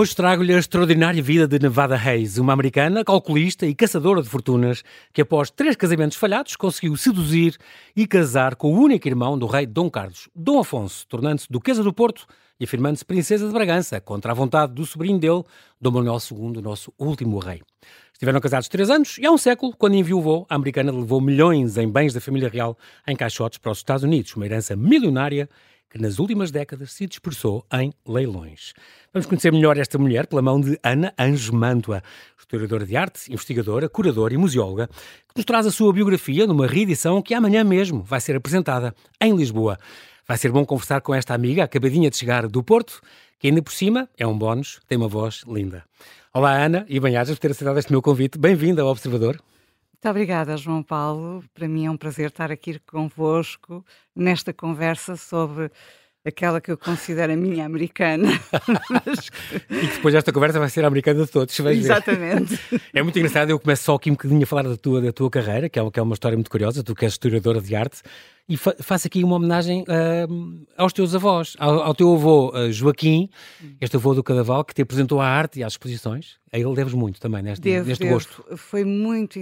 Hoje trago-lhe a extraordinária vida de Nevada Hayes, uma americana, calculista e caçadora de fortunas, que após três casamentos falhados conseguiu seduzir e casar com o único irmão do rei Dom Carlos, Dom Afonso, tornando-se duquesa do Porto e afirmando-se princesa de Bragança, contra a vontade do sobrinho dele, Dom Manuel II, nosso último rei. Estiveram casados três anos e há um século, quando enviou a americana levou milhões em bens da família real em caixotes para os Estados Unidos, uma herança milionária que nas últimas décadas se dispersou em leilões. Vamos conhecer melhor esta mulher pela mão de Ana Anjo Mantua, historiadora de arte, investigadora, curadora e museóloga, que nos traz a sua biografia numa reedição que amanhã mesmo vai ser apresentada em Lisboa. Vai ser bom conversar com esta amiga, acabadinha de chegar do Porto, que ainda por cima é um bónus, tem uma voz linda. Olá Ana e bem-ajas por ter aceitado este meu convite. Bem-vinda ao Observador. Muito obrigada, João Paulo. Para mim é um prazer estar aqui convosco nesta conversa sobre aquela que eu considero a minha americana. e depois esta conversa vai ser a americana de todos. Exatamente. É muito engraçado, eu começo só aqui um bocadinho a falar da tua, da tua carreira, que é, que é uma história muito curiosa, tu que és historiadora de arte, e fa faço aqui uma homenagem uh, aos teus avós, ao, ao teu avô uh, Joaquim, este avô do Cadaval, que te apresentou a arte e às exposições. A ele deves muito também neste, devo, neste devo. gosto. Foi muito,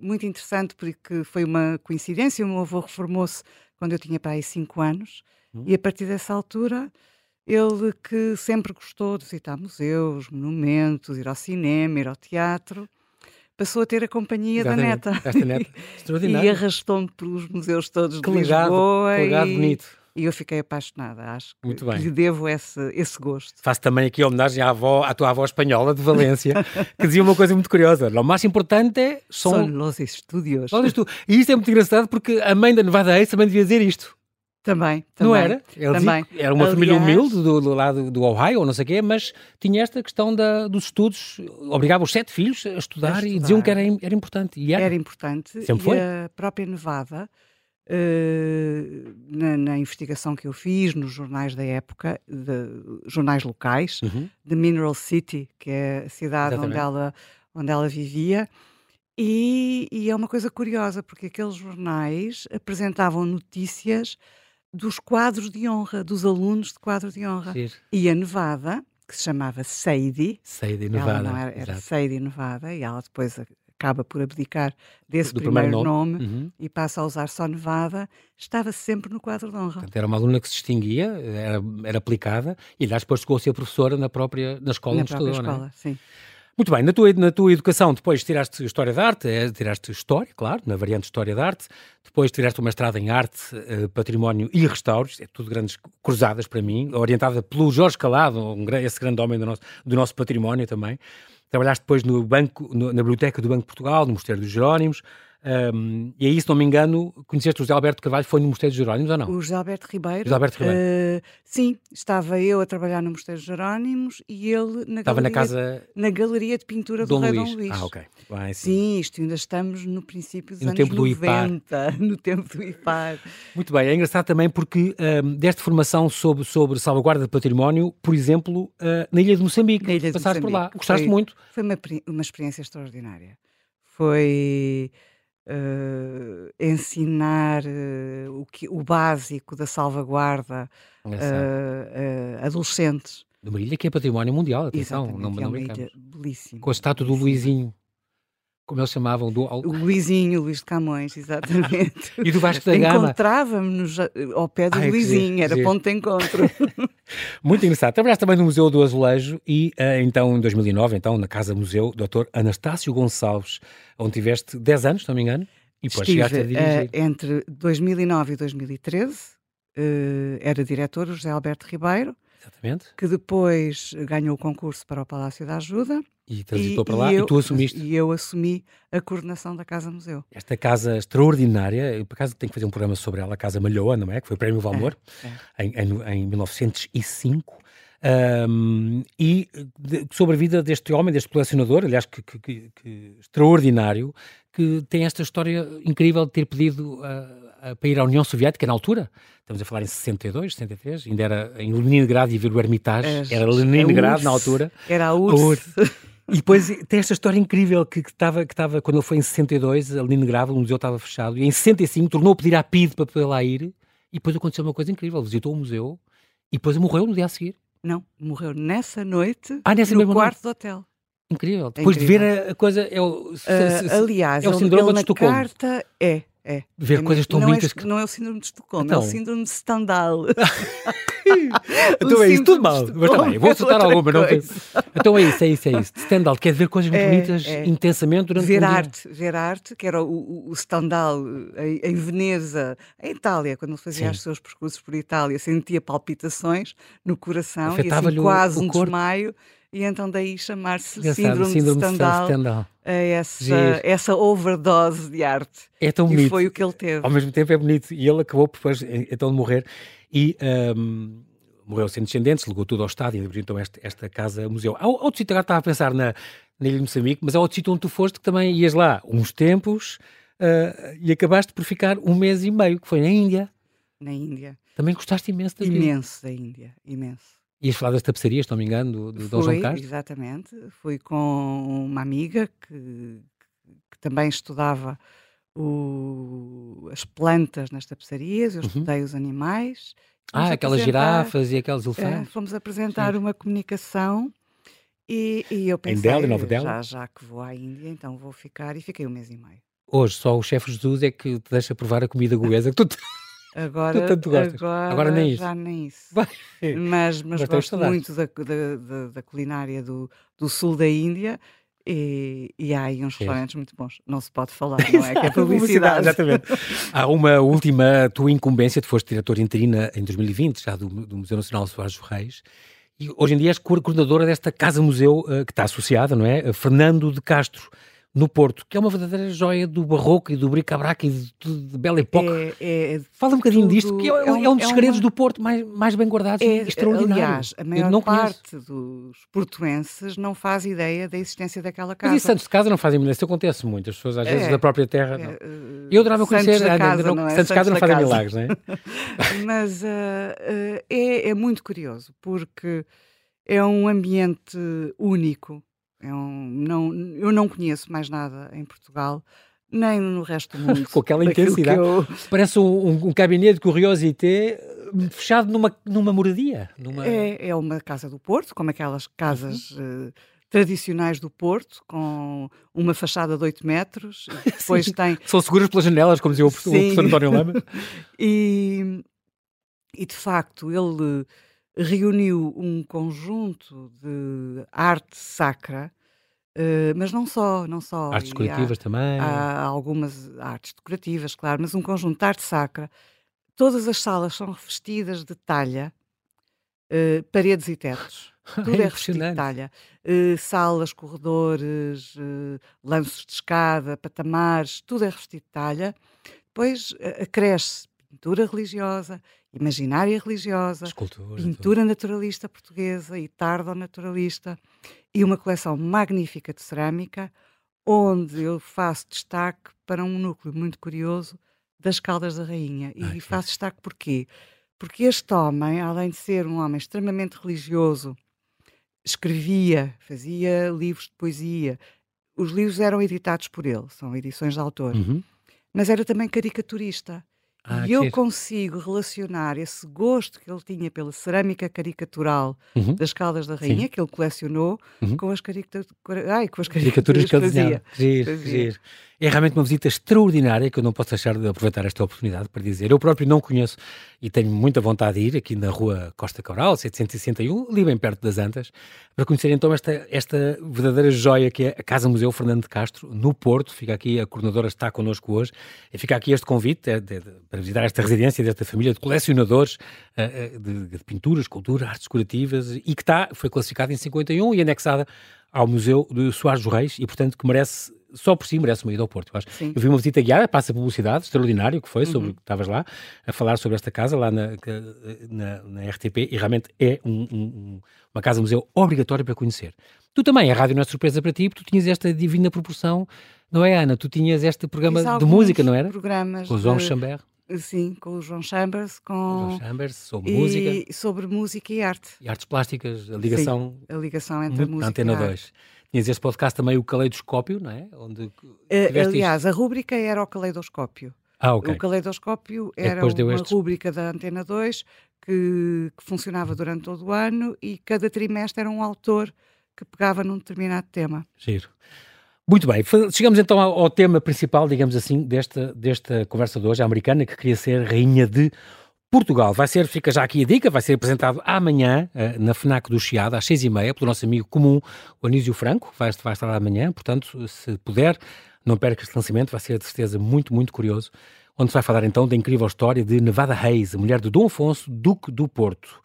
muito interessante porque foi uma coincidência. O meu avô reformou-se quando eu tinha para aí 5 anos hum. e a partir dessa altura ele que sempre gostou de visitar museus, monumentos, ir ao cinema, ir ao teatro, passou a ter a companhia Exatamente. da neta. Esta neta, e arrastou-me pelos museus todos que de legado, Lisboa. Que legado e... bonito. E eu fiquei apaixonada, acho que, Muito bem. lhe devo esse, esse gosto. Faço também aqui homenagem à, avó, à tua avó espanhola de Valência, que dizia uma coisa muito curiosa. O mais importante são, são os estudios. E isto é muito engraçado porque a mãe da Nevada Ace também devia dizer isto. Também, também. Não era? Também. Era uma Aliás, família humilde do, do lado do Ohio, ou não sei o quê, mas tinha esta questão da, dos estudos, obrigava os sete filhos a estudar, a estudar. e diziam que era, era importante. E era. era importante. Sempre foi. E a própria Nevada, uh, na, na, investigação que eu fiz nos jornais da época, de, jornais locais, uhum. de Mineral City, que é a cidade onde ela, onde ela vivia, e, e é uma coisa curiosa, porque aqueles jornais apresentavam notícias dos quadros de honra, dos alunos de quadro de honra. E a Nevada, que se chamava Sadie, Sadie Nevada, ela era, era Sadie Nevada, e ela depois acaba por abdicar desse Do primeiro, primeiro nome, nome uhum. e passa a usar só Nevada, estava sempre no quadro de honra. Portanto, era uma aluna que se distinguia, era, era aplicada, e aliás depois chegou a ser professora na própria na escola na onde própria estudou, escola, é? sim. Muito bem, na tua, na tua educação depois tiraste História da Arte, é, tiraste História, claro, na variante História da Arte, depois tiraste uma mestrado em Arte, eh, Património e Restauros, é tudo grandes cruzadas para mim, orientada pelo Jorge Calado, um, esse grande homem do nosso, do nosso património também. Trabalhaste depois no banco, no, na Biblioteca do Banco de Portugal, no Mosteiro dos Jerónimos, um, e aí, se não me engano, conheceste o José Alberto Carvalho, foi no Mosteiro dos Jerónimos ou não? O José Alberto Ribeiro. José Alberto Ribeiro. Uh, sim, estava eu a trabalhar no Mosteiro dos Jerónimos e ele na estava galeria, na casa na galeria de pintura Dom do Rei Luís. Dom Luís. Ah, ok. Vai, sim. sim, isto ainda estamos no princípio dos no anos tempo 90, do no tempo do IPAR. Muito bem, é engraçado também porque um, deste formação sobre, sobre salvaguarda de património, por exemplo, uh, na Ilha de Moçambique. Na Ilha de Passaste Moçambique. por lá. Gostaste foi, muito? Foi uma, uma experiência extraordinária. Foi uh, ensinar uh, o, que, o básico da salvaguarda uh, adolescentes. De uma ilha que é património mundial, atenção, não, é não uma ilha belíssima. Com a estátua do Luizinho. Como eles chamavam, do... O Luizinho, Luís de Camões, exatamente. e do Vasco da Gama. Encontrávamos-nos ao pé do Ai, Luizinho, era ponto de encontro. Muito engraçado. Trabalhaste também no Museu do Azulejo e, então, em 2009, então, na Casa Museu, Dr. Anastácio Gonçalves, onde tiveste 10 anos, se não me engano, e depois Estive, chegaste a dirigir. Uh, entre 2009 e 2013, uh, era diretor o José Alberto Ribeiro, Exatamente. que depois ganhou o concurso para o Palácio da Ajuda. E transitou para lá e, eu, e, tu assumiste. E eu assumi a coordenação da Casa Museu. Esta casa extraordinária, eu por acaso tenho que fazer um programa sobre ela, a Casa Malhoa, não é? Que foi o Prémio Valmor, é, é. Em, em, em 1905. Um, e de, sobre a vida deste homem, deste colecionador, aliás, que, que, que, que, extraordinário, que tem esta história incrível de ter pedido uh, uh, para ir à União Soviética na altura. Estamos a falar em 62, 63, ainda era em Leningrado e ver o Hermitage, é, era Leningrado na altura. Era a URSS. E depois tem esta história incrível que estava, que estava quando ele foi em 62, a Leningrado, o museu estava fechado, e em 65 tornou a pedir à PID para poder lá ir, e depois aconteceu uma coisa incrível, visitou o museu, e depois morreu no dia a seguir. Não, morreu nessa noite ah, nessa no quarto noite? do hotel. Incrível. É Depois incrível. de ver a, coisa, é o, uh, aliás, é o síndrome ele, de Estocolmo. carta é, é. Ver é, coisas tão não bonitas é, que... Não é o síndrome de Estocolmo, então... é o síndrome de Stendhal. então é isso, tudo mal. Mas está bem, vou é alguma, não penso. Então é isso, é isso, é isso. Stendhal quer ver coisas muito é, bonitas é. intensamente durante ver um arte, Ver arte, que era o, o Stendhal em, em, Veneza, em Itália, quando ele fazia os seus percursos por Itália, sentia palpitações no coração e assim, quase um desmaio e então daí chamar-se síndrome, síndrome, de Stendhal, Stendhal. a essa, essa overdose de arte. É tão e bonito. foi o que ele teve. Ao mesmo tempo é bonito. E ele acabou depois então de morrer e um, morreu sem descendentes, legou tudo ao Estado e abriu então esta, esta casa-museu. Há outro sítio, agora estava a pensar na, na Ilha de Moçambique, mas há outro sítio onde tu foste que também ias lá uns tempos uh, e acabaste por ficar um mês e meio, que foi na Índia. Na Índia. Também gostaste imenso da Imenso da Índia, imenso. Ias falar das tapeçarias, estou me engano, do, do Dom João Castro? exatamente. Fui com uma amiga que, que também estudava o, as plantas nas tapeçarias, eu uhum. estudei os animais. ah, aquelas girafas e aqueles elefantes. É, fomos apresentar Sim. uma comunicação e, e eu pensei, em Delhi, Nova Delhi? Já, já que vou à Índia, então vou ficar, e fiquei um mês e meio. Hoje só o chefe Jesus é que te deixa provar a comida goesa que tu Agora, Agora, agora nem isso. Já nem isso. mas, mas, gosto muito da, da, da, culinária do, do sul da Índia e, e há aí uns restaurantes muito bons. Não se pode falar, não é? que é publicidade. Exatamente. há uma última tua incumbência, tu foste diretor interina em 2020, já do, do Museu Nacional Soares dos Reis, e hoje em dia és coordenadora desta casa-museu uh, que está associada, não é? Fernando de Castro no Porto, que é uma verdadeira joia do barroco e do bric-a-brac e de, de, de bela época. É, é, Fala um bocadinho tudo, disto, que é, é, um, é um dos é segredos uma... do Porto mais, mais bem guardados é, e extraordinário. Aliás, a maior parte conheço. dos portuenses não faz ideia da existência daquela casa. Mas e Santos de Casa não fazem milagres, isso acontece muito, as pessoas às vezes é, da própria terra. Não. Eu adorava conhecer, Santos, casa, não, não Santos de Casa não fazem milagres, não é? Mas uh, uh, é, é muito curioso, porque é um ambiente único é um, não, eu não conheço mais nada em Portugal, nem no resto do mundo. Com aquela intensidade. Eu... Parece um, um, gabinete de curiosité eh, fechado numa, numa moradia. Numa... É, é uma casa do Porto, como aquelas casas uh, tradicionais do Porto, com uma fachada de 8 metros. depois tem... São seguras pelas janelas, como dizia o professor, o professor António Lama. e, e de facto, ele reuniu um conjunto de arte sacra, uh, mas não só, não só. Artes decorativas há, também. Há algumas artes decorativas, claro, mas um conjunto de arte sacra. Todas as salas são revestidas de talha, uh, paredes e tetos. Tudo é, é revestido de talha. Uh, salas, corredores, lanços de escada, patamares, tudo é revestido de talha. Depois acresce pintura religiosa, imaginária religiosa, Escultura, pintura tudo. naturalista portuguesa e tardo-naturalista, e uma coleção magnífica de cerâmica, onde eu faço destaque para um núcleo muito curioso das Caldas da Rainha. E Ai, faço destaque porquê? Porque este homem, além de ser um homem extremamente religioso, escrevia, fazia livros de poesia. Os livros eram editados por ele, são edições de autor. Uhum. Mas era também caricaturista. Ah, e eu consigo relacionar esse gosto que ele tinha pela cerâmica caricatural uhum. das Caldas da Rainha, Sim. que ele colecionou, uhum. com, as Ai, com as caricaturas, que ele desenhava. Giro, giro. É realmente uma visita extraordinária que eu não posso deixar de aproveitar esta oportunidade para dizer. Eu próprio não conheço e tenho muita vontade de ir aqui na rua Costa Coral, 761, ali bem perto das Antas, para conhecer então esta, esta verdadeira joia que é a Casa Museu Fernando de Castro, no Porto. Fica aqui, a coordenadora está connosco hoje, e fica aqui este convite é, de, de, para visitar esta residência desta família de colecionadores uh, de, de pinturas, escultura, artes decorativas e que está, foi classificada em 51 e anexada ao Museu de Soares dos Reis e, portanto, que merece só por si merece uma ida ao Porto, eu acho. Sim. Eu vi uma visita guiada, passa publicidade, extraordinário que foi, uhum. sobre que estavas lá, a falar sobre esta casa lá na, na, na RTP, e realmente é um, um, uma casa-museu obrigatória para conhecer. Tu também, a rádio não é surpresa para ti, porque tu tinhas esta divina proporção, não é, Ana? Tu tinhas este programa de música, não era? programas. Com o João de... Chambert. Sim, com o João Chambers, com João Chambers sobre e... música, sobre música e arte e artes plásticas, a ligação, Sim, a ligação entre a música Antena e a 2. Tinhas este podcast também, o Caleidoscópio, não é? Onde uh, aliás, a rúbrica era o Caleidoscópio. Ah, okay. O Caleidoscópio era uma estes... rúbrica da Antena 2 que, que, funcionava durante todo o ano e cada trimestre era um autor que pegava num determinado tema. Giro. Muito bem, chegamos então ao, tema principal, digamos assim, desta, desta conversa de hoje, a americana que queria ser rainha de Portugal. Vai ser, fica já aqui a dica, vai ser apresentado amanhã uh, na FNAC do Chiado, às seis e meia, pelo nosso amigo comum, o Anísio Franco, vai, vai estar amanhã, portanto, se puder, não perca este lançamento, vai ser de certeza muito, muito curioso, onde se vai falar então da incrível história de Nevada Reis, a mulher de Dom Afonso, Duque do Porto.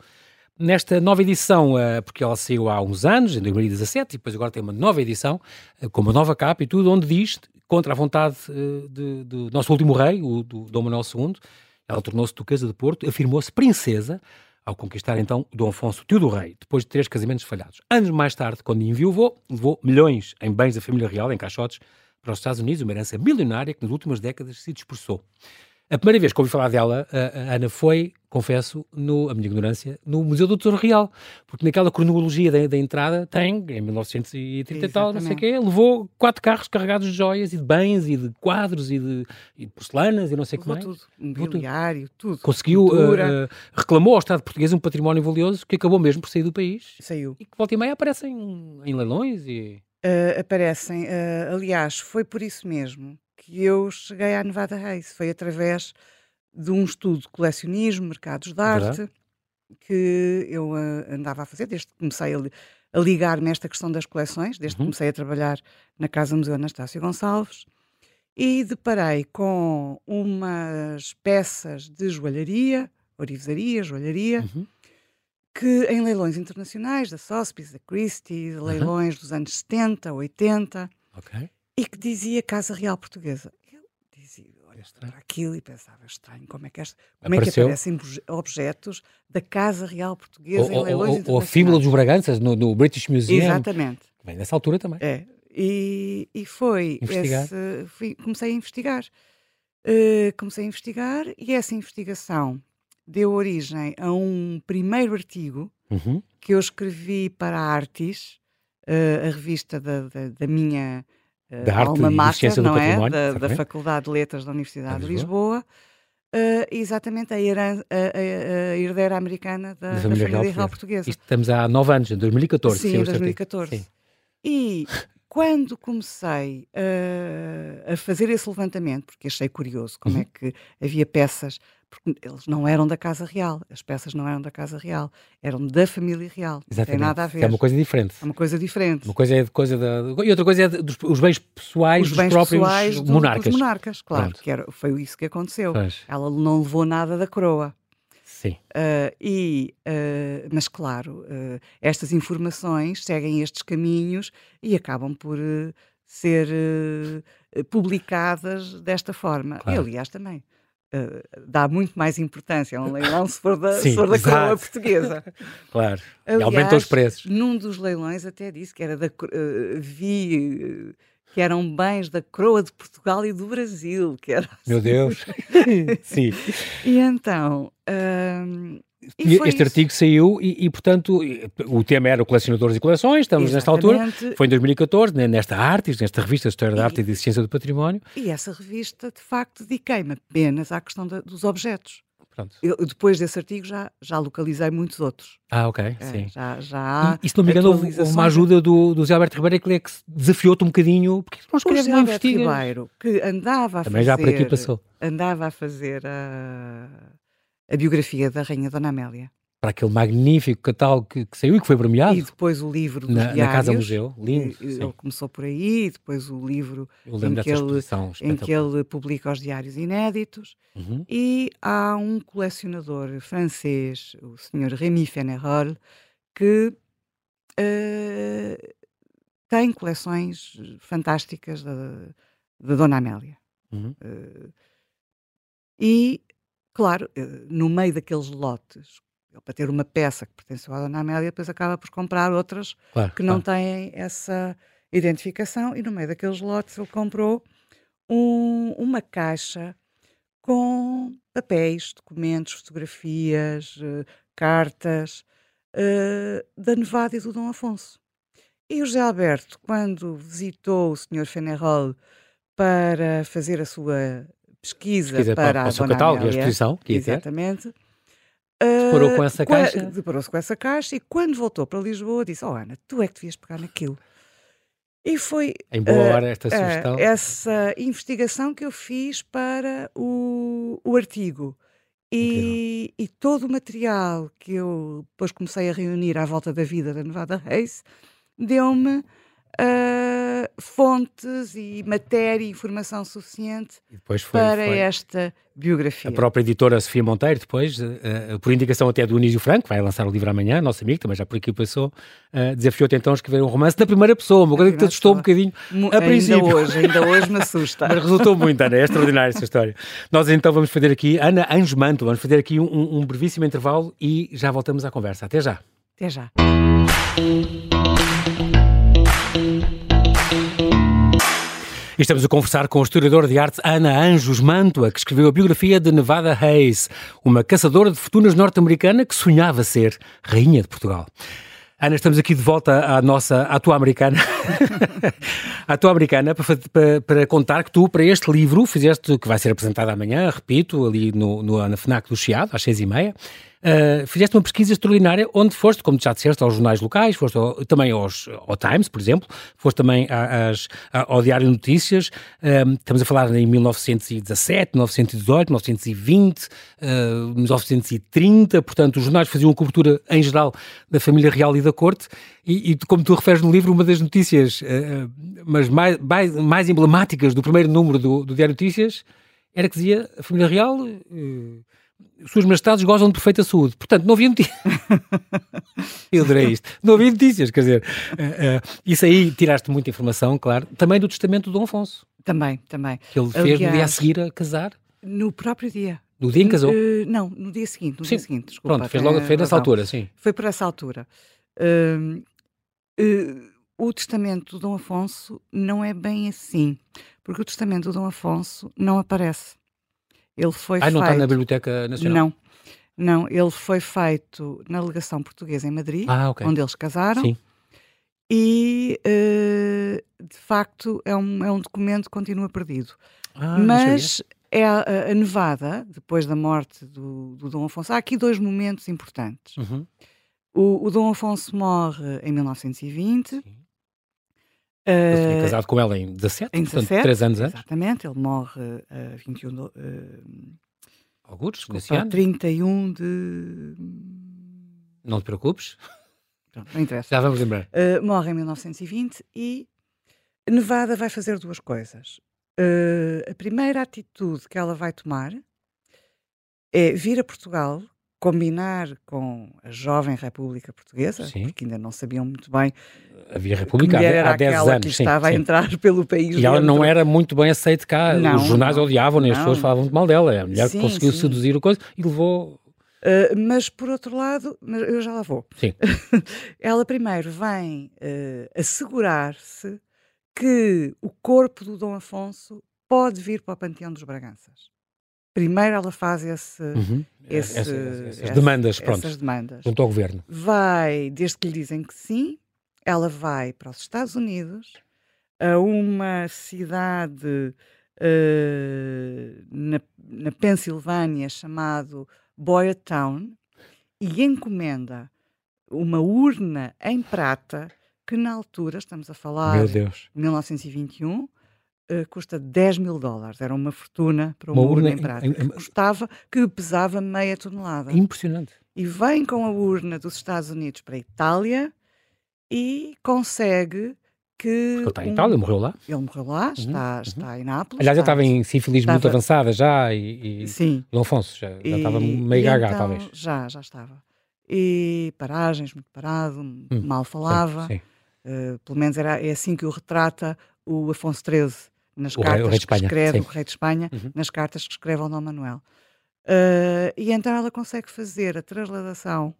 Nesta nova edição, uh, porque ela saiu há uns anos, em 2017, e depois agora tem uma nova edição, uh, com uma nova capa e tudo, onde diz, contra a vontade do nosso último rei, o do Dom Manuel II, ela tornou-se duquesa de Porto, afirmou-se princesa ao conquistar então Dom Afonso, tio do rei, depois de três casamentos falhados. Anos mais tarde, quando enviou, levou milhões em bens da família real, em caixotes, para os Estados Unidos, uma herança milionária que nas últimas décadas se dispersou. A primeira vez que ouvi falar dela, a, Ana, foi, confesso, no, a minha ignorância, no Museu do Tesouro Real, porque naquela cronologia da, da entrada tem, em 1930 e tal, não sei o quê, levou quatro carros carregados de joias e de bens e de quadros e de, e de porcelanas e não sei o que mais. tudo, mobiliário, tudo. Conseguiu, uh, uh, reclamou ao Estado português um património valioso que acabou mesmo por sair do país. Saiu. E que volta e meia aparecem em, leilões e... Uh, aparecem, aliás, foi por isso mesmo que eu cheguei à Nevada Race. Foi através de um estudo de colecionismo, mercados de arte, Verdade? que eu uh, andava a fazer, desde que comecei a, a ligar-me a esta questão das coleções, desde uhum. que comecei a trabalhar na Casa Museu Anastácio Gonçalves, e deparei com umas peças de joalharia, orivesaria, joalharia, uhum. que em leilões internacionais, da Sotheby's, da Christie, leilões uhum. dos anos 70, 80, okay e que dizia Casa Real Portuguesa. Eu dizia, olha para aquilo e pensava, estranho, como é que, esta, como é que aparecem objetos da Casa Real Portuguesa ou, em leilões ou, ou a fíbula dos Braganças no, no, British Museum. Exatamente. Bem, nessa altura também. É. E, e foi. Esse, fui, comecei a investigar. Uh, comecei a investigar e essa investigação deu origem a um primeiro artigo uhum. que eu escrevi para a Artis, uh, a revista da, da, da minha da arte alma mater, não é? Da, da, Faculdade de Letras da Universidade de Lisboa. Uh, exatamente a, heran, a, a, herdeira americana da, da família, da família real, portuguesa. Isto estamos há nove anos, em 2014. Sim, em 2014. Sim. E quando comecei uh, a fazer esse levantamento, porque achei curioso como uhum. é que havia peças porque eles não eram da Casa Real, as peças não eram da Casa Real, eram da família real. Exatamente. Não tem nada a ver. É uma coisa diferente. É uma coisa diferente. Uma coisa é coisa da. E outra coisa é dos, os bens pessoais os bens dos próprios pessoais monarcas. Dos monarcas, claro. Que era, foi isso que aconteceu. Pois. Ela não levou nada da coroa. Sim. Uh, e, uh, mas, claro, uh, estas informações seguem estes caminhos e acabam por ser publicadas desta forma. Claro. E, aliás, também Uh, dá muito mais importância a um leilão se for da, Sim, se for da coroa portuguesa. claro, Aliás, e aumenta os preços. Num dos leilões até disse que era da, uh, vi uh, que eram bens da coroa de Portugal e do Brasil. Que era assim. Meu Deus! Sim. E então, e este isso. artigo saiu e, e, portanto, o tema era o colecionadores e coleções, estamos Exatamente. nesta altura, foi em 2014, nesta Artis, nesta revista História da Arte e de Ciência do Património. E essa revista, de facto, dediquei-me apenas à questão da, dos objetos. Pronto. Eu, depois desse artigo já, já localizei muitos outros. Ah, ok, é, sim. Já, já e, e se não me engano, houve uma ajuda do, do Zé Alberto Ribeiro que, é que desafiou-te um bocadinho, porque não escreve, não investiga. Ribeiro, que andava a Também fazer... já por aqui passou. Andava a fazer a biografia da Rainha Dona Amélia. Para aquele magnífico catálogo que, que saiu e que foi premiado. E depois o livro dos na, diários. Na Casa Museu, lindo. Ele começou por aí, depois o livro em que, ele, em que, ele, publica os diários inéditos. Uhum. E há um colecionador francês, o Sr. Rémy Fenerol, que uh, tem coleções fantásticas da, da Dona Amélia. Uhum. Uh, e Claro, eh, no meio daqueles lotes, para ter uma peça que pertenceu à Dona Amélia, depois acaba por comprar outras claro, que não claro. têm essa identificação, e no meio daqueles lotes ele comprou um, uma caixa com papéis, documentos, fotografias, uh, cartas uh, da Nevada e do Dom Afonso. E o José Alberto, quando visitou o Sr. Fenerol para fazer a sua pesquisa, pesquisa para, para, para o seu catálogo e a exposição. Que exatamente. Deparou com essa caixa? Deparou-se com essa caixa e quando voltou para Lisboa disse, oh Ana, tu é que devias pegar naquilo. E foi em boa hora esta sugestão. essa investigação que eu fiz para o, o artigo. E, e, todo o material que eu depois comecei a reunir à volta da vida da Nevada Reis deu-me uh, fontes e matéria e informação suficiente foi, para foi. esta biografia. A própria editora Sofia Monteiro, depois, uh, por indicação até do Nísio Franco, vai lançar o livro amanhã, nosso amigo, também já por aqui passou, uh, desafiou-te então a escrever um romance da primeira pessoa, uma coisa que te assustou um bocadinho a ainda princípio. hoje, ainda hoje me assusta. Mas resultou muito, Ana, é extraordinária essa história. Nós então vamos fazer aqui, Ana Anjo Manto, vamos fazer aqui um, um brevíssimo intervalo e já voltamos à conversa. Até já. Até já. Estamos a conversar com o historiador de arte Ana Anjos Mantua, que escreveu a biografia de Nevada Hayes, uma caçadora de fortunas norte-americana que sonhava ser rainha de Portugal. Ana, estamos aqui de volta à nossa, à tua americana, à tua americana, para, para, para, contar que tu, para este livro, fizeste, que vai ser apresentado amanhã, repito, ali no, no na FNAC do Chiado, às seis e meia, uh, fizeste uma pesquisa extraordinária onde foste, como já disseste, aos jornais locais, foste ao, também aos, ao Times, por exemplo, foste também às, ao Diário de Notícias, uh, estamos a falar em 1917, 1918, 1920, uh, 1930, portanto os jornais faziam cobertura em geral da família real e da corte, e, e como tu referes no livro, uma das notícias uh, mas mais, mais, mais, emblemáticas do primeiro número do, do Diário de Notícias era que dizia a família real suas majestades gozam de perfeita saúde. Portanto, não havia notícias. Eu adorei isto. Não havia notícias, quer dizer, uh, uh, isso aí tiraste muita informação, claro. Também do testamento do Dom Afonso. Também, também. Que ele fez Aliás, no dia a seguir a casar. No próprio dia. No dia em que casou? Uh, não, no dia seguinte. No sim. dia seguinte, desculpa. Pronto, fez logo, fez nessa altura, sim. Foi por essa altura. o testamento do Dom Afonso não é bem assim, porque o testamento do Dom Afonso não aparece. Ele foi ah, feito... não está na Biblioteca Nacional? Não. Não, ele foi feito na legação portuguesa em Madrid, ah, okay. onde eles casaram. Sim. E, uh, de facto, é um, é um documento que continua perdido. Ah, Mas é a, a, Nevada, depois da morte do, do, Dom Afonso, há aqui dois momentos importantes. Uhum. O, o, Dom Afonso morre em 1920. Sim. Ele tinha eh, casado com ela em 17, em 17 portanto, 3 anos antes. Exatamente, ele morre a uh, 21 de. Uh, Algures, nesse ano? 31 de. Não te preocupes. Pronto, não interessa. Já vamos lembrar. Uh, morre em 1920 e Nevada vai fazer duas coisas. Uh, a primeira atitude que ela vai tomar é vir a Portugal combinar com a jovem República Portuguesa, sim. porque ainda não sabiam muito bem. Havia República há, há 10 anos. Que estava sim, a entrar pelo país. E ela não era muito bem aceita cá. Não, Os jornais odiavam e as pessoas falavam muito mal dela. É a mulher que conseguiu seduzir o coisa e levou. Uh, mas por outro lado, eu já lá vou. Sim. ela primeiro vem uh, assegurar-se que o corpo do Dom Afonso pode vir para o Panteão dos Braganças. Primeiro ela faz esse, uhum. esse, essa, essas demandas, pronto, essas demandas. junto ao governo. Vai, desde que lhe dizem que sim, ela vai para os Estados Unidos, a uma cidade uh, na, na Pensilvânia chamado Boyertown e encomenda uma urna em prata que na altura, estamos a falar de 1921, uh, custa 10 mil dólares. Era uma fortuna para uma, uma urna, urna, em prata. Em, em, custava, que pesava meia tonelada. Impressionante. E vem com a urna dos Estados Unidos para a Itália e consegue que. Ele está em um... Itália, morreu lá? Ele morreu lá, uhum, está, uhum. está em Nápoles. Aliás, já estava em sífilis estava... muito avançada já e, e Sim. Dom Afonso já, já estava meio gaga, então, talvez. Já, já estava. E paragens, muito parado, hum, mal falava. Sim, sim. Uh, pelo menos era, é assim que o retrata o Afonso XIII nas o cartas rei, que escreve, sim. o rei de Espanha, uhum. nas cartas que escreve ao Dom Manuel. Uh, e então ela consegue fazer a trasladação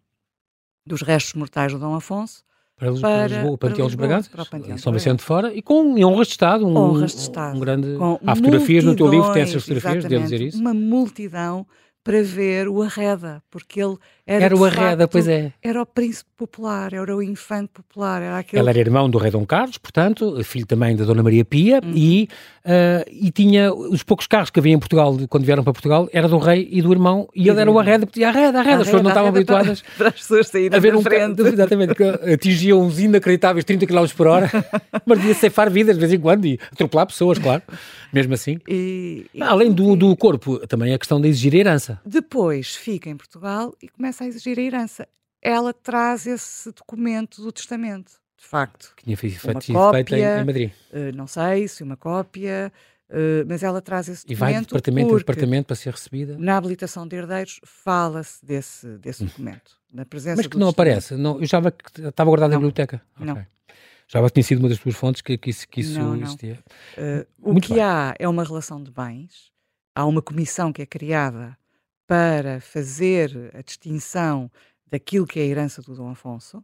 dos restos mortais do Dom Afonso para, para, Lisboa, para, dos Braganças, São Vicente de Fora, e com em honras de Estado, um, honras de Estado, um grande... Com Há fotografias no teu livro, tem essas fotografias, devo dizer isso. Uma multidão para ver o Arreda, porque ele era, era o Arreda, facto, pois é. Era o príncipe popular, era o infante popular. Era aquele... Ele era irmão do rei Dom Carlos, portanto, filho também da Dona Maria Pia, uhum. e Uh, e tinha os poucos carros que havia em Portugal quando vieram para Portugal era do rei e do irmão e, e ele era o arreda, pedia arreda, arreda, as pessoas não estavam habituadas para, para as pessoas saírem a ver um frente. exatamente, que atingiam uns inacreditáveis 30 km por hora, mas devia ceifar vidas de vez em quando e atropelar pessoas, claro, mesmo assim. E, Além do, do corpo, também a questão de exigir a herança. Depois fica em Portugal e começa a exigir a herança. Ela traz esse documento do testamento de facto. Que tinha feito em, em Madrid. Uh, não sei se uma cópia, uh, mas ela traz esse documento. E vai de departamento em departamento para ser recebida? Na habilitação de herdeiros fala-se desse, desse hum. documento. Na presença mas que não aparece? Não, eu já estava guardado não. na biblioteca. Não. Okay. Já tinha sido uma das tuas fontes que, que isso, que isso não, existia. Uh, o que bem. há é uma relação de bens. Há uma comissão que é criada para fazer a distinção daquilo que é a herança do Dom Afonso.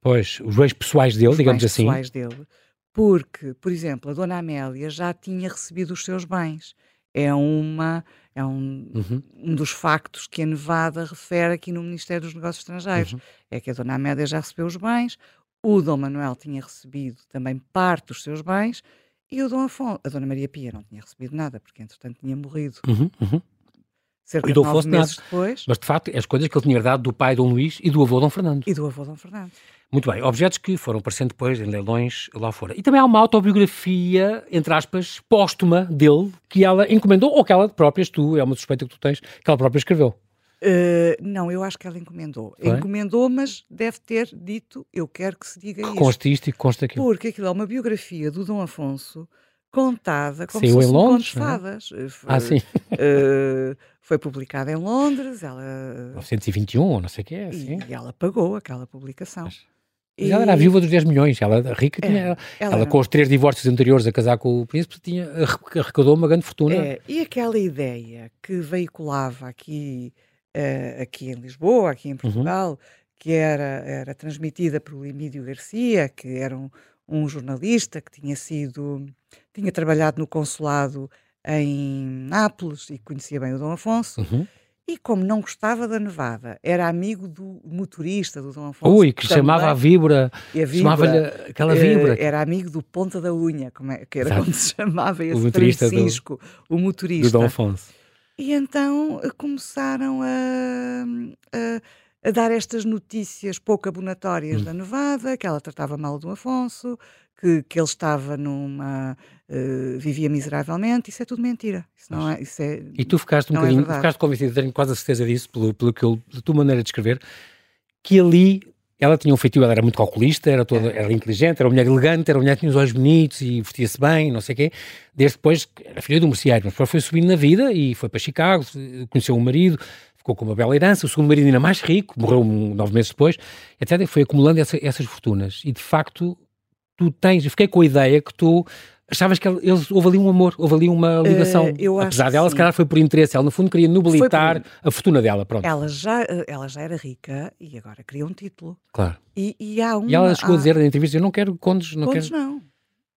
Pois, os bens pessoais dele, os digamos bens assim. pessoais dele. Porque, por exemplo, a Dona Amélia já tinha recebido os seus bens. É uma é um, uhum. um dos factos que a Nevada refere aqui no Ministério dos Negócios Estrangeiros. Uhum. É que a Dona Amélia já recebeu os bens, o Dom Manuel tinha recebido também parte dos seus bens e o Dom Afonso, a Dona Maria Pia não tinha recebido nada, porque entretanto tinha morrido. Uhum, uhum cerca e de nove meses nada. depois. Mas, de facto, as coisas que ele tinha herdado do pai Dom Luís e do avô Dom Fernando. E do avô Dom Fernando. Muito bem, objetos que foram aparecendo depois em leilões lá fora. E também há uma autobiografia, entre aspas, póstuma dele, que ela encomendou, ou que ela própria, tu, é uma suspeita que tu tens, que ela própria escreveu. Uh, não, eu acho que ela encomendou. Foi? Encomendou, mas deve ter dito, eu quero que se diga isso. Consta isto e consta aquilo. Porque aquilo é uma biografia do Dom Afonso contada como Saiu se fosse em Londres, um de fadas. É? Ah, sim. Uh, foi publicada em Londres, ela... 921, ou não sei o que é, assim. E ela pagou aquela publicação. Mas, mas e... ela era a viúva dos 10 milhões, ela rica, tinha, é, ela, ela, ela com os três divórcios anteriores a casar com o príncipe, tinha, arrecadou uma grande fortuna. É, e aquela ideia que veiculava aqui, uh, aqui em Lisboa, aqui em uhum. Portugal, uhum. que era, era transmitida por Emílio Garcia, que era um, um jornalista que tinha sido, tinha trabalhado no consulado em Nápoles e conhecia bem o Dom Afonso. Uhum. E como não gostava da nevada, era amigo do motorista do Dom Afonso. Ui, que chamava a víbora, a chamava-lhe aquela víbora. Era amigo do Ponta da Unha, como é, que era Exato. como se chamava esse o motorista Francisco, do, o motorista. Do Dom Afonso. E então eh, começaram a, a a dar estas notícias pouco abonatórias hum. da Nevada, que ela tratava mal do Afonso, que, que ele estava numa. Uh, vivia miseravelmente. Isso é tudo mentira. Isso não é, isso é, e tu ficaste um é bocadinho, é ficaste convencido, tenho quase a certeza disso, pelo, pelo que eu, da tua maneira de escrever, que ali ela tinha um feitio, ela era muito calculista, era toda, é. era inteligente, era uma mulher elegante, era uma mulher que tinha os olhos bonitos e vestia-se bem, não sei o quê. Desde depois, era filha do merceário, mas depois foi subindo na vida e foi para Chicago, conheceu um marido, ficou com uma bela herança, o segundo marido ainda mais rico, morreu nove meses depois, etc. Foi acumulando essa, essas fortunas. E de facto, tu tens, eu fiquei com a ideia que tu achavas que eles, houve ali um amor, houve ali uma ligação. Uh, Apesar dela, se calhar foi por interesse, ela no fundo queria nobilitar por... a fortuna dela, pronto. Ela já, eh, ela já era rica e agora queria um título. Claro. E, e há um. E ela chegou há... a dizer na entrevista: Eu não quero condes, não condes quero. não.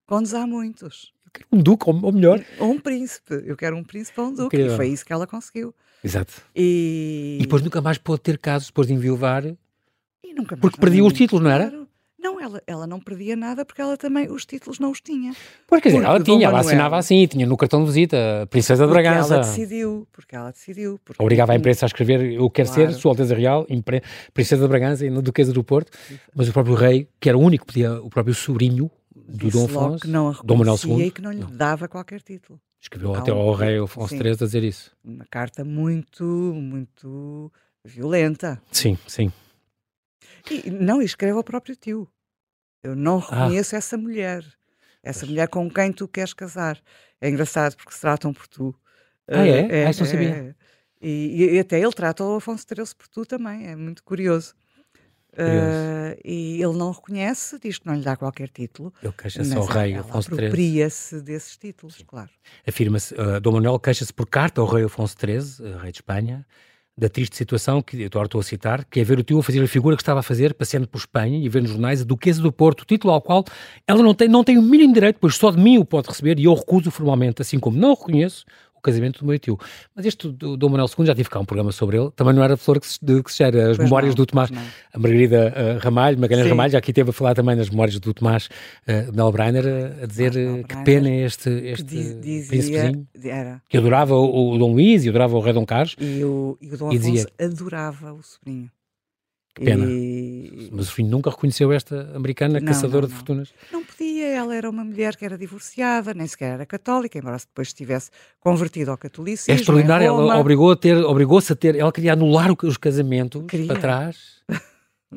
Condes há muitos. Eu quero um duque, ou melhor. Ou um príncipe. Eu quero um príncipe ou um duque. E foi isso que ela conseguiu. Exato. E... e depois nunca mais pôde ter casos depois de enviuvar. E nunca mais, porque perdia os títulos, não era? Não, ela, ela não perdia nada porque ela também os títulos não os tinha. Pois, quer dizer, ela tinha, ela assinava assim, tinha no cartão de visita, Princesa de Bragança. ela decidiu, porque ela decidiu. Porque Obrigava a imprensa a escrever, eu quero claro. ser Sua Alteza Real, Princesa de Bragança e Duquesa do Porto, mas o próprio rei, que era o único podia, o próprio sobrinho do Dom Afonso, que não a Dom Manuel II. e que não lhe não. dava qualquer título. Escreveu até ao rei Afonso III a dizer isso. Uma carta muito, muito violenta. Sim, sim. E, não, e escreve ao próprio tio. Eu não ah. reconheço ah. essa mulher. Essa pois. mulher com quem tu queres casar. É engraçado porque se tratam por tu. Ah, é? é, ah, isso não sabia. É. E, e, até ele trata o Afonso XIII por tu também. É muito curioso. Uh, e ele não reconhece, diz que não lhe dá qualquer título. Ele queixa-se ao rei Afonso XIII. apropria-se desses títulos, Sim. claro. Afirma-se, uh, Dom Manuel queixa-se por carta ao rei Afonso XIII, uh, rei de Espanha, da triste situação que eu estou a citar, que é ver o tio a fazer a figura que estava a fazer, passeando por Espanha e ver nos jornais a Duquesa do Porto, título ao qual ela não tem, não tem o mínimo direito, pois só de mim o pode receber e eu recuso formalmente, assim como não reconheço casamento do meu tio. Mas este do Dom Manuel II, já tive cá um programa sobre ele, também não era flor que se, de, que se gera, as pois memórias não, do Tomás, a Margarida uh, Ramalho, Magalhães Ramalho, já aqui teve a falar também nas memórias do Tomás uh, Melbreiner, a dizer uh, que pena este, este diz, príncipezinho, era. que adorava o, o, Dom Luís e adorava o rei Dom Carlos. E o, e o Dom Afonso dizia, adorava o sobrinho. Que pena. E... Mas o filho nunca reconheceu esta americana não, caçadora não, de fortunas. Não podia, ela era uma mulher que era divorciada, nem sequer era católica, embora depois estivesse convertido ao catolicismo. É extraordinário, ela obrigou a ter, obrigou-se a ter, ela queria anular os casamentos queria. para trás.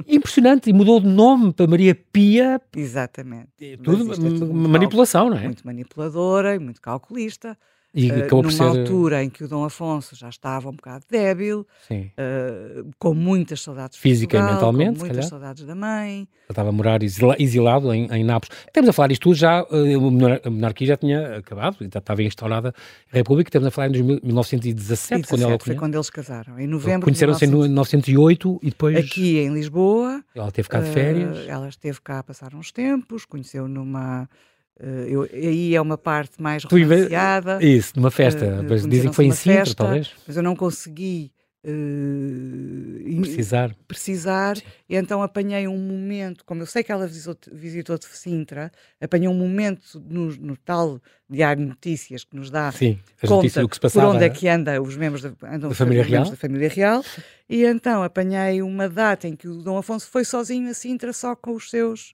Impressionante, e mudou de nome para Maria Pia. Exatamente. Tudo, é tudo manipulação, não é? Muito manipuladora e muito calculista. E uh, numa ser... altura em que o Dom Afonso já estava um bocado débil, uh, com muitas saudades Física Portugal, e mentalmente, com muitas saudades da mãe. Ele estava a morar exilado em, em Nápoles. Estamos a falar isto tudo já, uh, a monarquia já tinha acabado, já estava instaurada a República, estamos a falar em 1917, 17, quando ela Foi quando eles casaram, em novembro Conheceram-se em 1908 e depois... Aqui em Lisboa. Ela esteve cá de férias. ela esteve cá a passar uns tempos, conheceu numa Uh, eu, aí é uma parte mais romanceada. Isso, numa festa. Uh, dizem que foi em Sintra, festa, talvez. Mas eu não consegui uh, precisar. precisar e então apanhei um momento, como eu sei que ela visitou, visitou de Sintra, apanhei um momento no, no tal Diário de Notícias que nos dá Sim, conta do que se passava, por onde é que anda os membros da, andam da, família, real? da família Real. E então apanhei uma data em que o Dom Afonso foi sozinho a Sintra só com os seus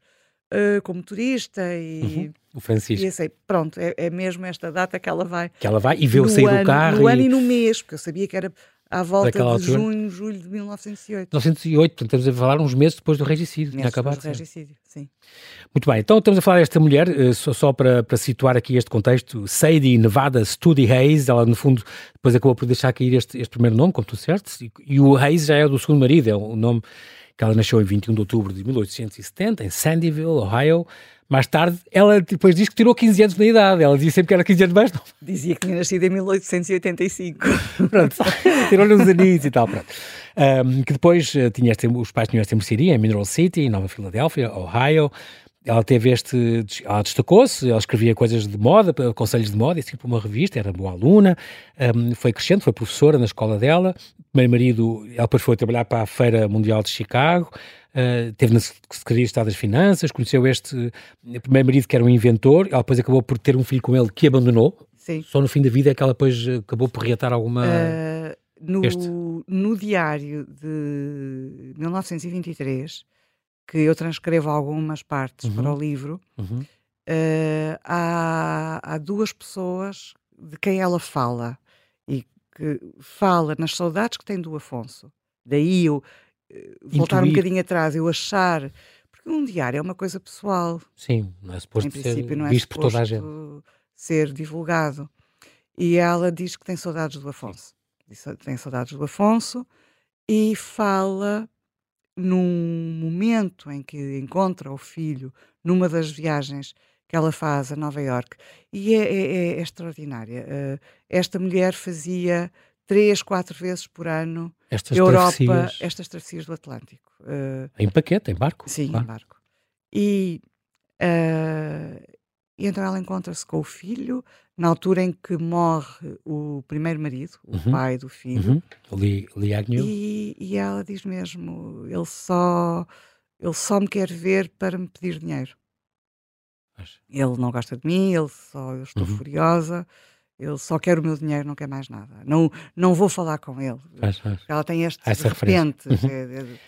uh, como turista e. Uhum. O Francisco. E sei, pronto, é, é, mesmo esta data que ela vai. Que ela vai e vê-o sair ano, do carro. No e... ano e no mês, porque eu sabia que era à volta de altura. junho, julho de 1908. 1908, portanto estamos a falar uns meses depois do regicídio. Meses depois do regicídio, sim. Muito bem, então estamos a falar desta mulher, uh, só, só para, para, situar aqui este contexto, Sadie Nevada Studi Hayes, ela no fundo depois acabou por deixar cair este, este primeiro nome, como tu disseste, e, e o Hayes já é do segundo marido, é o nome que ela nasceu em 21 de outubro de 1870, em Sandyville, Ohio. Mais tarde, ela depois diz que tirou 15 anos na idade. Ela dizia sempre que era 15 anos mais novo. Dizia que tinha nascido em 1885. Pronto, tirou-lhe uns aninhos e tal. Pronto. Um, que depois uh, tinha os pais tinham esta mercearia em Mineral City, em Nova Filadélfia, Ohio ela teve este, ela destacou-se, ela escrevia coisas de moda, conselhos de moda, tipo uma revista, era boa aluna, um, foi crescente, foi professora na escola dela, primeiro marido, ela depois foi trabalhar para a Feira Mundial de Chicago, uh, teve na Secretaria de Estado das Finanças, conheceu este primeiro marido que era um inventor, ela depois acabou por ter um filho com ele que abandonou, Sim. só no fim da vida é que ela depois acabou por reatar alguma... Uh, no, no diário de 1923 que eu transcrevo algumas partes uhum. para o livro, uhum. uh, há, há duas pessoas de quem ela fala e que fala nas saudades que tem do Afonso. Daí eu uh, voltar Intuir. um bocadinho atrás, eu achar. Porque um diário é uma coisa pessoal. Sim, não é suposto em princípio, ser não é visto por toda a gente. ser divulgado. E ela diz que tem saudades do Afonso. Diz, tem saudades do Afonso e fala num momento em que encontra o filho numa das viagens que ela faz a Nova York e é, é, é, extraordinária. Uh, esta mulher fazia três, quatro vezes por ano estas Europa, travessias. estas travessias do Atlântico. Uh, em paquete, em barco? Sim, claro. em barco. E, uh, e então ela encontra-se com o filho, na altura em que morre o primeiro marido, o uhum. pai do filho. Uhum. Lee, Lee Agnew. E, e ela diz mesmo: ele só, ele só me quer ver para me pedir dinheiro. Mas... Ele não gosta de mim, ele só, eu estou uhum. furiosa. Ele só quer o meu dinheiro, não quer mais nada. Não, não vou falar com ele. Mas, mas... Ela tem este Essa repente. Uhum. É, é,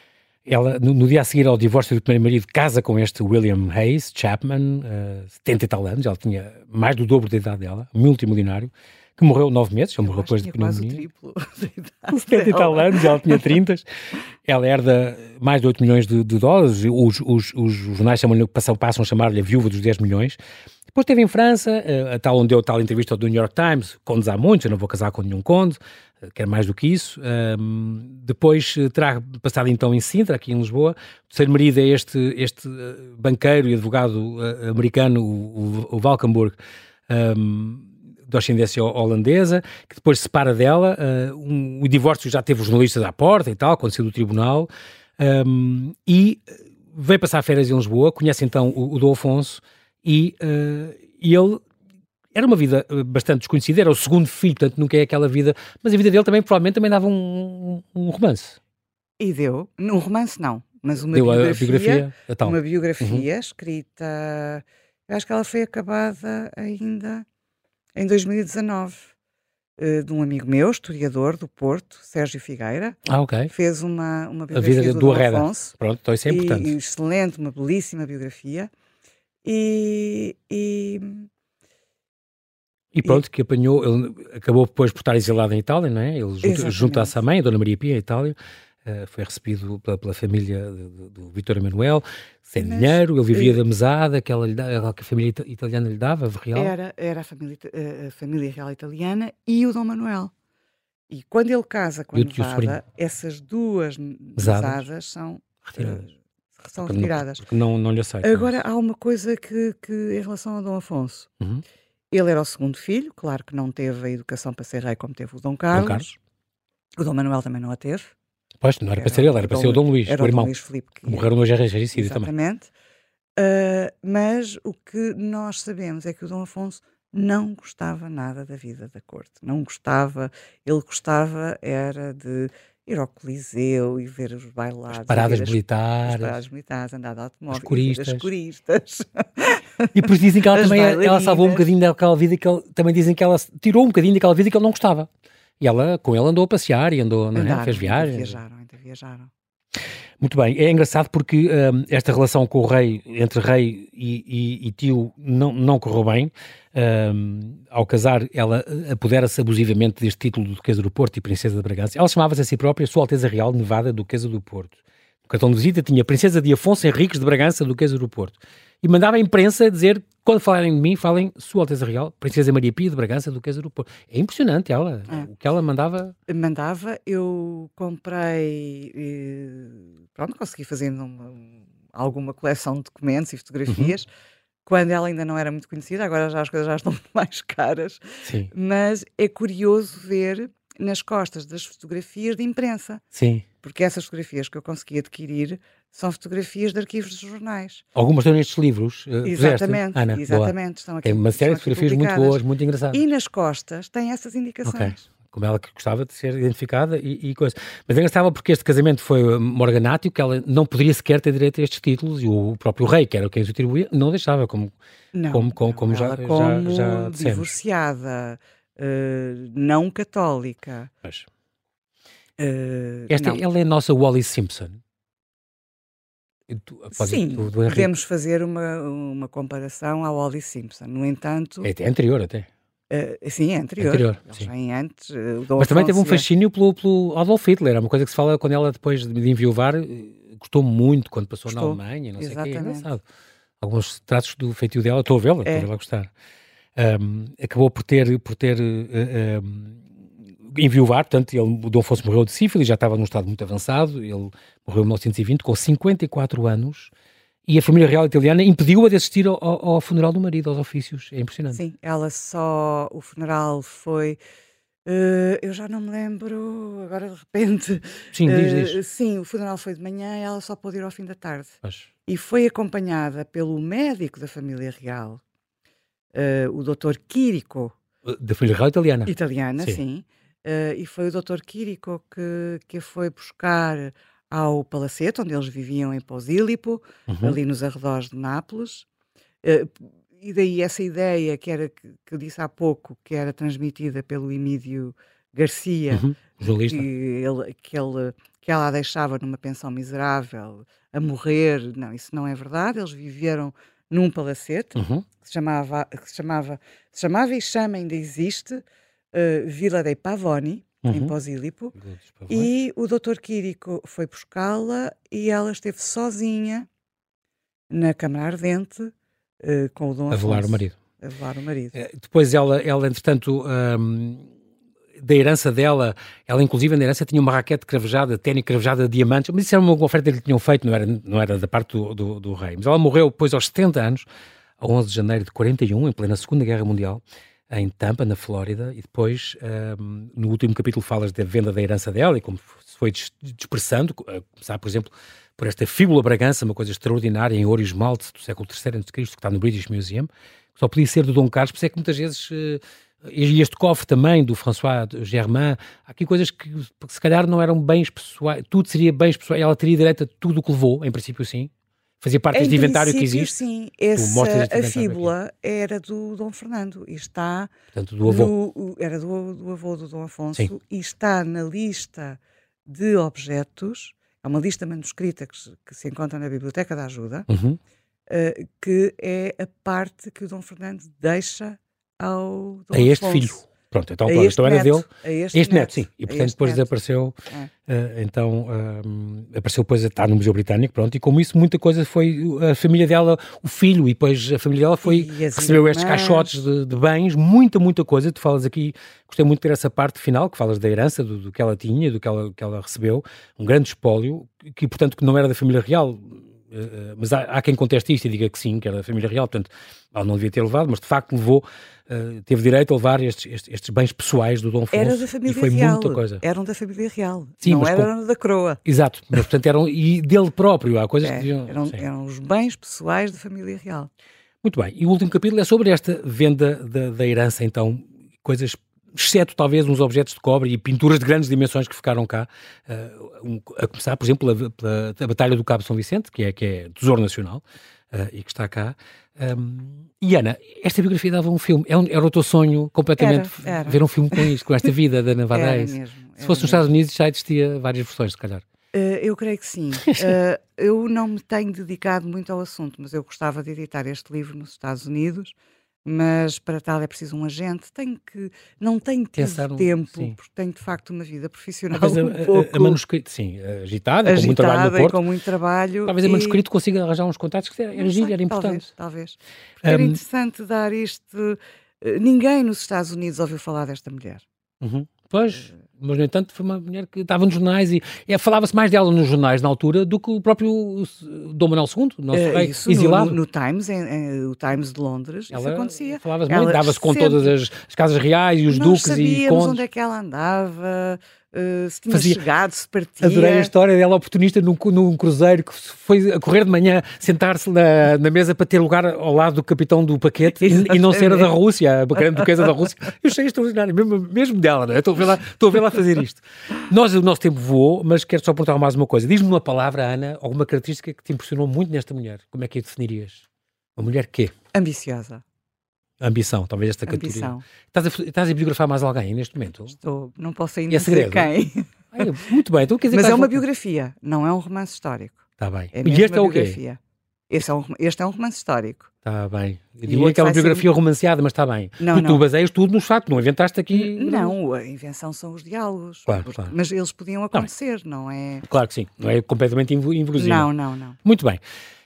ela, no, no, dia a seguir ao divórcio do primeiro marido, casa com este William Hayes Chapman, uh, 70 e tal anos, ela tinha mais do dobro da idade dela, multimilionário, que morreu nove meses, ele morreu depois de pneumonia. Quase o triplo da idade 70 e tal anos, ela tinha 30. ela herda mais de 8 milhões de, de dólares, os, os, os jornais chamam passam, passam a chamar-lhe a viúva dos 10 milhões. Depois esteve em França, a tal onde deu tal entrevista do New York Times, condes há muitos, eu não vou casar com nenhum conde, quer mais do que isso. Um, depois eh, terá passado então em Sintra, aqui em Lisboa. O terceiro marido é este, este eh, banqueiro e advogado americano, o, o, o Valkenburg, um, de ascendência holandesa, que depois se separa dela. Um, o divórcio já teve os jornalistas à porta e tal, aconteceu do tribunal. Um, e veio passar férias em Lisboa, conhece então o, o Dom Afonso e, uh, e ele era uma vida uh, bastante desconhecida, era o segundo filho, portanto nunca é aquela vida, mas a vida dele também provavelmente também dava um, um romance. E deu, um romance não, mas uma deu biografia, biografia uma biografia uhum. escrita, eu acho que ela foi acabada ainda em 2019 eh, de um amigo meu, historiador do Porto, Sérgio Figueira. Ah, ok. Fez uma, uma biografia a vida do, do Arreda. Afonso. Pronto, então isso é importante. E, excelente, uma belíssima biografia. E, e, e pronto, e, que apanhou, ele acabou depois por estar exilado em Itália, não é? Ele junta-se à mãe, a Dona Maria Pia, em Itália. Uh, foi recebido pela, pela família do, do Vítor Emanuel, sem Mas, dinheiro, ele vivia uh, da mesada que, ela, que a família italiana lhe dava, real. Era, era a, família, a família real italiana e o Dom Manuel. E quando ele casa com a Nevada, essas duas mesadas, mesadas são retiradas. Uh, são porque retiradas. Não, porque não, não lhe. Agora, há uma coisa que, que em relação ao Dom Afonso. Uhum. Ele era o segundo filho, claro que não teve a educação para ser rei como teve o Dom Carlos. Dom Carlos. O Dom Manuel também não a teve. Pois, não era, era para ser ele, era para ser o Dom Luís, era o irmão. Luís Filipe, que morreram no gericídio também. Exatamente. Uh, mas o que nós sabemos é que o Dom Afonso não gostava nada da vida da corte. Não gostava, ele gostava era de ir ao Coliseu e ver os bailados. As paradas militares. As paradas militares, andar de automóvel. As coristas. As coristas. E por isso dizem que ela também ela salvou um bocadinho daquela vida que ele, também dizem que ela tirou um bocadinho daquela vida que ele não gostava. E ela, com ele andou a passear e andou, não é? fez viagens. Viajaram, ainda viajaram. Muito bem, é engraçado porque um, esta relação com o rei, entre rei e, e, e tio, não, não correu bem. Um, ao casar, ela apodera-se abusivamente deste título do Duquesa do Porto e Princesa de Bragança. Ela chamava-se a si própria Sua Alteza Real Nevada Duquesa do Porto. O cartão de visita tinha Princesa de Afonso Henriques de Bragança Duquesa do Porto e mandava a imprensa dizer, quando falarem de mim, falem Sua Alteza Real, Princesa Maria Pia de Bragança, Duquesa do Porto. É impressionante ela, é. o que ela mandava. Mandava, eu comprei, e, pronto, consegui fazer uma, alguma coleção de documentos e fotografias. Uhum. Quando ela ainda não era muito conhecida, agora já as coisas já estão mais caras. Sim. Mas é curioso ver nas costas das fotografias de imprensa. Sim. Porque essas fotografias que eu consegui adquirir são fotografias de arquivos de jornais. Algumas estão nestes livros. Uh, exatamente, Ana, exatamente. Estão aqui, tem uma série de fotografias muito boas, muito engraçadas. E nas costas tem essas indicações. Okay. Como ela gostava de ser identificada e, e coisa. Mas é engraçado porque este casamento foi morganático, que ela não poderia sequer ter direito a estes títulos e o próprio rei, que era quem os atribuía, não deixava, como, não, como, como, não, como já, como já, já divorciada, uh, não católica. Mas, uh, Esta, não. Ela é a nossa Wally Simpson. Sim, podemos fazer uma, uma comparação ao Wally Simpson. No entanto. É anterior até. Uh, sim, é anterior. anterior sim. antes. Uh, Mas também teve um fascínio pelo, pelo Adolf Hitler. É uma coisa que se fala quando ela, depois de enviuvar, gostou muito quando passou Gostou. na Alemanha. Não Exatamente. sei o que. É engraçado. Alguns traços do feitio dela, estou a vê-la, é. estou a vê-la gostar. Um, acabou por ter, por ter uh, um, enviuvar, portanto, ele, o Dom Afonso morreu de sífilis, já estava num estado muito avançado, ele morreu em 1920 com 54 anos e a família real italiana impediu-a de assistir ao, ao, funeral do marido, aos ofícios. É impressionante. Sim, ela só. O funeral foi. Uh, eu já não me lembro, agora de repente. Sim, diz, uh, diz. Sim, o funeral foi de manhã e ela só pôde ir ao fim da tarde. Mas... E foi acompanhada pelo médico da família real, uh, o Dr. Quirico. Da família real italiana? Italiana, sim. sim e foi o Dr. Quirico que, que a foi buscar ao Palacete, onde eles viviam em Posílipo, uhum. ali nos arredores de Nápoles. Uh, e daí essa ideia que era que, eu disse há pouco, que era transmitida pelo Emílio Garcia, uhum. que, ele, que, ele, que ela a deixava numa pensão miserável, a morrer. Não, isso não é verdade. Eles viveram num palacete uhum. que, se chamava, que se chamava, se chamava e chama, ainda existe, uh, Vila dei Pavoni, uhum. em Posílipo, e o Dr. Quirico foi buscá-la e ela esteve sozinha na Câmara Ardente uh, com o Dom A velar o marido. A velar o marido. Uh, depois ela, ela entretanto, um, da herança dela, ela inclusive na herança tinha uma raquete cravejada, ténis cravejada de diamantes, mas isso era uma oferta que lhe tinham feito, não era, não era da parte do, do, do rei. Mas ela morreu depois aos 70 anos, a 11 de janeiro de 41, em plena Segunda Guerra Mundial, em Tampa, na Flórida, e depois, um, no último capítulo, falas da venda da herança dela e como se foi dispersando, a começar, por exemplo, por esta fíbula Bragança, uma coisa extraordinária em ouro e esmalte do século III a.C., que está no British Museum, só podia ser do Dom Carlos, por isso é que muitas vezes. Uh, e este cofre também do François Germain, há aqui coisas que se calhar não eram bens pessoais, tudo seria bens pessoais, ela teria direito a tudo o que levou, em princípio sim, fazia parte deste inventário que existe. Sim, essa, a fíbula aqui. era do Dom Fernando e está. Portanto, do avô. No, era do, do, avô do Dom Afonso sim. e está na lista de objetos, é uma lista manuscrita que, que se encontra na Biblioteca da Ajuda, uhum. uh, que é a parte que o Dom Fernando deixa ao Dom a este Afonso. filho. Pronto, então, pronto, então era dele. Este, este neto, neto, sim. E portanto depois neto. desapareceu. É. Uh, então uh, apareceu depois a estar no Museu Britânico, pronto. E como isso, muita coisa foi a família dela, o filho, e depois a família dela foi recebeu estes caixotes de, de, bens, muita, muita coisa. Tu falas aqui, gostei muito de ter essa parte final, que falas da herança, do, do que ela tinha, do que ela, que ela recebeu, um grande espólio, que portanto que não era da família real, mas há, há, quem conteste isto e diga que sim, que era da família real, portanto, ela não devia ter levado, mas de facto levou uh, teve direito a levar estes, estes, estes, bens pessoais do Dom Afonso. Era da família e foi real. muita coisa. Eram da família real. Sim, não eram com... da coroa. Exato, mas portanto eram e dele próprio. Há coisas é, que deviam, eram, eram os bens pessoais da família real. Muito bem. E o último capítulo é sobre esta venda da, da herança, então, coisas exceto talvez uns objetos de cobre e pinturas de grandes dimensões que ficaram cá, uh, um, a começar, por exemplo, pela, pela, pela Batalha do Cabo São Vicente, que é, que é Tesouro Nacional, uh, e que está cá. Um, e Ana, esta biografia dava um filme, era, é era o teu sonho completamente era, era. ver um filme com isto, com esta vida da Ana Reis. Se fosse nos Estados Unidos já existia várias versões, se calhar. Uh, eu creio que sim. Uh, eu não me tenho dedicado muito ao assunto, mas eu gostava de editar este livro nos Estados Unidos mas para tal é preciso um agente. Tenho que, não tenho tido tempo, sim. porque tenho de facto uma vida profissional Talvez um a, pouco... a, manuscrito, sim, agitada, agitada, com muito trabalho no Porto. com muito trabalho. Talvez e... a manuscrito consiga arranjar uns contatos que era, giro, era importante. Talvez, talvez. Um... Era interessante dar isto... Eh, ninguém nos Estados Unidos ouviu falar desta mulher. Uhum. Pois, mas no entanto foi uma mulher que estava nos jornais e, e falava-se mais dela nos jornais na altura do que o próprio Dom Manuel II, nosso é, rei isso, exilado. No, no Times, em, em, o Times de Londres, ela isso acontecia. Falava-se muito, dava-se com todas as, as, casas reais e os Nós duques e condes. onde é que ela andava, Uh, se tinha Fazia, chegado, se partia. Adorei a história dela, oportunista num, num cruzeiro que foi a correr de manhã, sentar-se na, na, mesa para ter lugar ao lado do capitão do paquete e, e, não ser a da Rússia, a grande duquesa da Rússia. Eu achei extraordinário, mesmo, mesmo dela, não é? Estou a, ver lá, estou a ver lá fazer isto. Nós, o nosso tempo voou, mas quero só perguntar mais uma coisa. Diz-me uma palavra, Ana, alguma característica que te impressionou muito nesta mulher. Como é que a definirias? Uma mulher quê? Ambiciosa. Ambição, talvez esta categoria. Estás a, estás a biografar mais alguém neste momento? Estou, não posso ainda é dizer quem. Ai, muito bem, então quer dizer Mas que é uma biografia, não é um romance histórico. Está bem. É e este é o quê? Este é, um, este é um romance histórico. Está bem. Eu diria que é uma biografia ser... romanceada, mas está bem. Não, tu, não. tu baseias tudo nos factos, não inventaste aqui. Não, a invenção são os diálogos. Claro, claro. Mas eles podiam acontecer, não, não é? Claro que sim, não é completamente invisível. Não, não, não. Muito bem.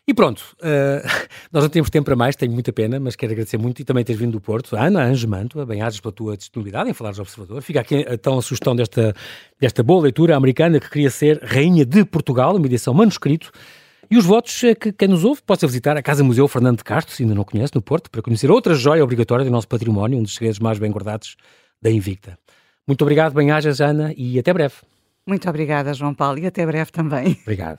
E pronto, uh, nós não temos tempo para mais, tenho muita pena, mas quero agradecer muito e também teres vindo do Porto. Ana Anjo Mantua, bem-ajas pela tua disponibilidade em falares ao Observador. Fica aqui então a sugestão desta, desta boa leitura americana que queria ser Rainha de Portugal, uma edição manuscrito. E os votos é que quem nos ouve possa visitar a Casa Museu Fernando de Castro, se ainda não conhece, no Porto, para conhecer outra joia obrigatória do nosso património, um dos segredos mais bem guardados da Invicta. Muito obrigado, bem-ajas, Ana, e até breve. Muito obrigada, João Paulo, e até breve também. Obrigado.